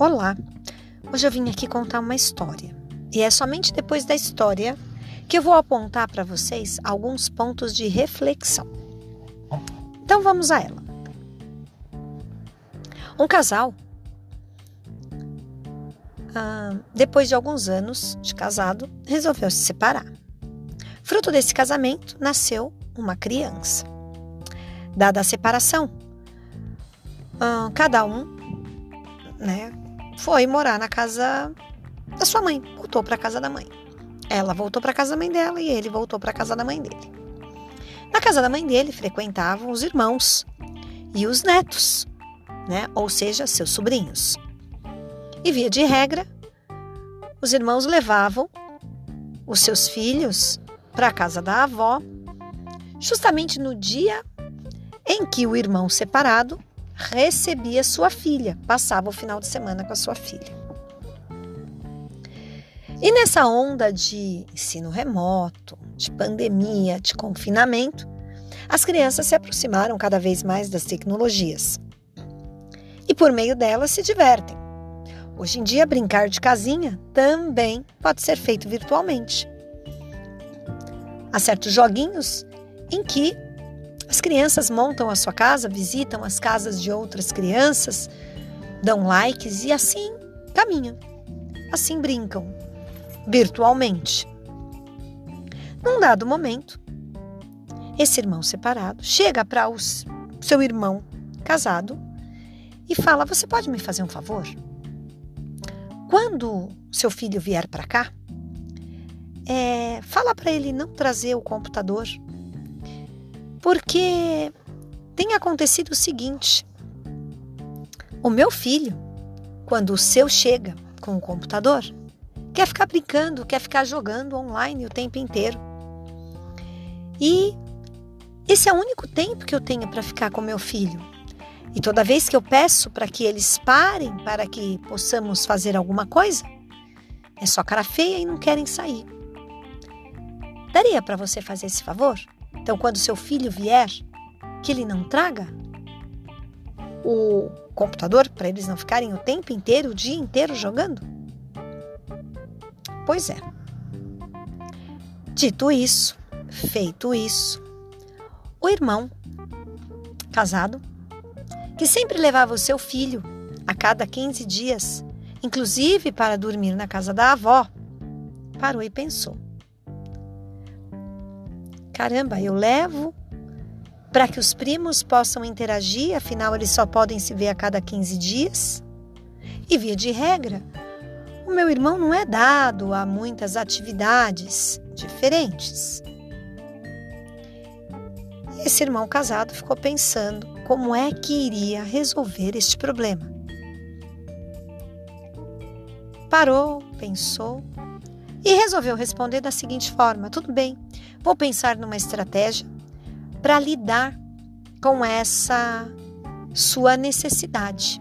Olá! Hoje eu vim aqui contar uma história. E é somente depois da história que eu vou apontar para vocês alguns pontos de reflexão. Então vamos a ela. Um casal, ah, depois de alguns anos de casado, resolveu se separar. Fruto desse casamento, nasceu uma criança. Dada a separação, ah, cada um né, foi morar na casa da sua mãe, voltou para casa da mãe. Ela voltou para casa da mãe dela e ele voltou para casa da mãe dele. Na casa da mãe dele frequentavam os irmãos e os netos, né? Ou seja, seus sobrinhos. E via de regra, os irmãos levavam os seus filhos para a casa da avó, justamente no dia em que o irmão separado recebia sua filha, passava o final de semana com a sua filha. E nessa onda de ensino remoto, de pandemia, de confinamento, as crianças se aproximaram cada vez mais das tecnologias. E por meio delas se divertem. Hoje em dia, brincar de casinha também pode ser feito virtualmente. Há certos joguinhos em que as crianças montam a sua casa, visitam as casas de outras crianças, dão likes e assim caminham. Assim brincam, virtualmente. Num dado momento, esse irmão separado chega para o seu irmão casado e fala: Você pode me fazer um favor? Quando seu filho vier para cá, é, fala para ele não trazer o computador porque tem acontecido o seguinte: o meu filho, quando o seu chega com o computador, quer ficar brincando, quer ficar jogando online o tempo inteiro. E esse é o único tempo que eu tenho para ficar com meu filho. E toda vez que eu peço para que eles parem, para que possamos fazer alguma coisa, é só cara feia e não querem sair. Daria para você fazer esse favor? Então, quando seu filho vier, que ele não traga o computador para eles não ficarem o tempo inteiro, o dia inteiro jogando? Pois é. Dito isso, feito isso, o irmão casado, que sempre levava o seu filho a cada 15 dias, inclusive para dormir na casa da avó, parou e pensou: Caramba, eu levo para que os primos possam interagir, afinal eles só podem se ver a cada 15 dias. E via de regra, o meu irmão não é dado a muitas atividades diferentes. Esse irmão casado ficou pensando como é que iria resolver este problema. Parou, pensou e resolveu responder da seguinte forma: tudo bem, Vou pensar numa estratégia para lidar com essa sua necessidade.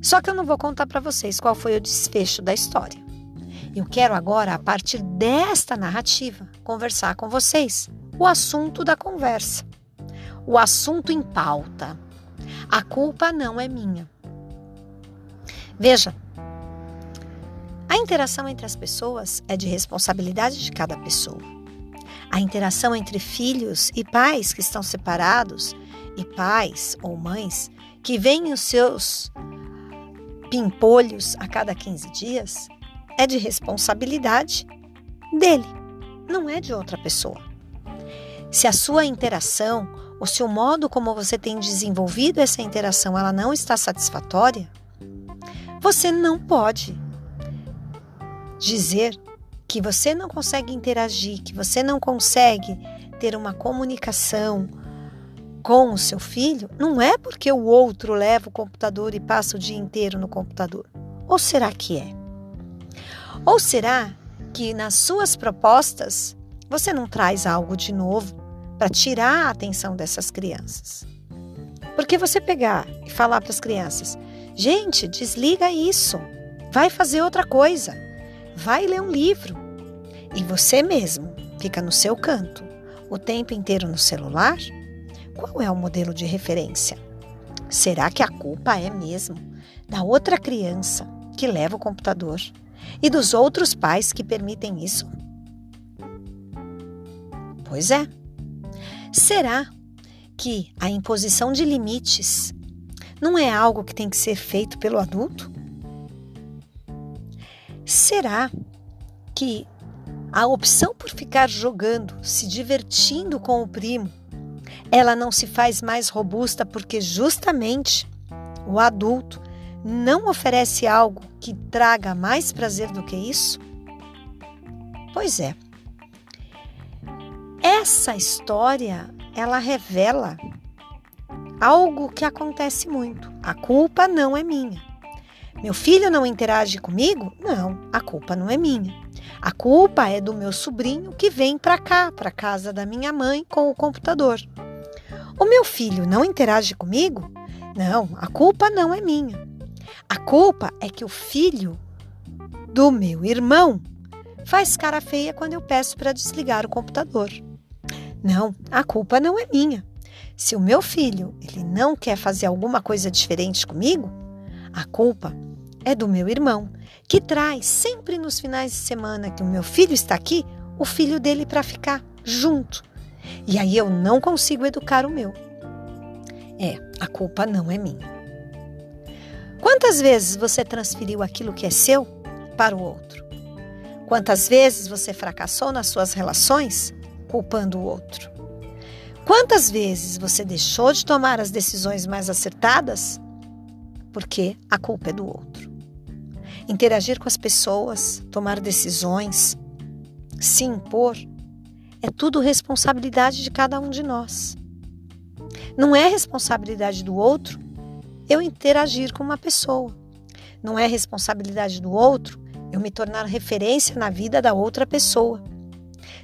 Só que eu não vou contar para vocês qual foi o desfecho da história. Eu quero agora, a partir desta narrativa, conversar com vocês o assunto da conversa, o assunto em pauta. A culpa não é minha. Veja, a interação entre as pessoas é de responsabilidade de cada pessoa. A interação entre filhos e pais que estão separados e pais ou mães que veem os seus pimpolhos a cada 15 dias é de responsabilidade dele, não é de outra pessoa. Se a sua interação, o seu modo como você tem desenvolvido essa interação, ela não está satisfatória, você não pode dizer que você não consegue interagir, que você não consegue ter uma comunicação com o seu filho, não é porque o outro leva o computador e passa o dia inteiro no computador. Ou será que é? Ou será que nas suas propostas você não traz algo de novo para tirar a atenção dessas crianças? Porque você pegar e falar para as crianças: gente, desliga isso, vai fazer outra coisa vai ler um livro. E você mesmo fica no seu canto, o tempo inteiro no celular? Qual é o modelo de referência? Será que a culpa é mesmo da outra criança que leva o computador e dos outros pais que permitem isso? Pois é. Será que a imposição de limites não é algo que tem que ser feito pelo adulto? Será que a opção por ficar jogando, se divertindo com o primo, ela não se faz mais robusta porque justamente o adulto não oferece algo que traga mais prazer do que isso? Pois é. Essa história, ela revela algo que acontece muito. A culpa não é minha. Meu filho não interage comigo? Não, a culpa não é minha. A culpa é do meu sobrinho que vem para cá, para casa da minha mãe com o computador. O meu filho não interage comigo? Não, a culpa não é minha. A culpa é que o filho do meu irmão faz cara feia quando eu peço para desligar o computador. Não, a culpa não é minha. Se o meu filho ele não quer fazer alguma coisa diferente comigo, a culpa é do meu irmão, que traz sempre nos finais de semana que o meu filho está aqui, o filho dele para ficar junto. E aí eu não consigo educar o meu. É, a culpa não é minha. Quantas vezes você transferiu aquilo que é seu para o outro? Quantas vezes você fracassou nas suas relações culpando o outro? Quantas vezes você deixou de tomar as decisões mais acertadas porque a culpa é do outro? interagir com as pessoas, tomar decisões, se impor, é tudo responsabilidade de cada um de nós. Não é responsabilidade do outro eu interagir com uma pessoa. Não é responsabilidade do outro eu me tornar referência na vida da outra pessoa.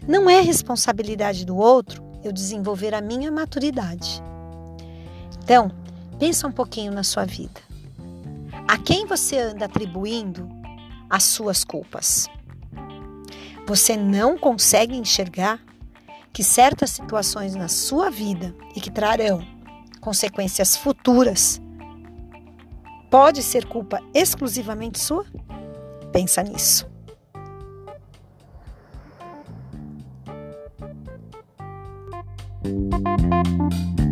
Não é responsabilidade do outro eu desenvolver a minha maturidade. Então, pensa um pouquinho na sua vida. A quem você anda atribuindo as suas culpas? Você não consegue enxergar que certas situações na sua vida e que trarão consequências futuras pode ser culpa exclusivamente sua? Pensa nisso. Música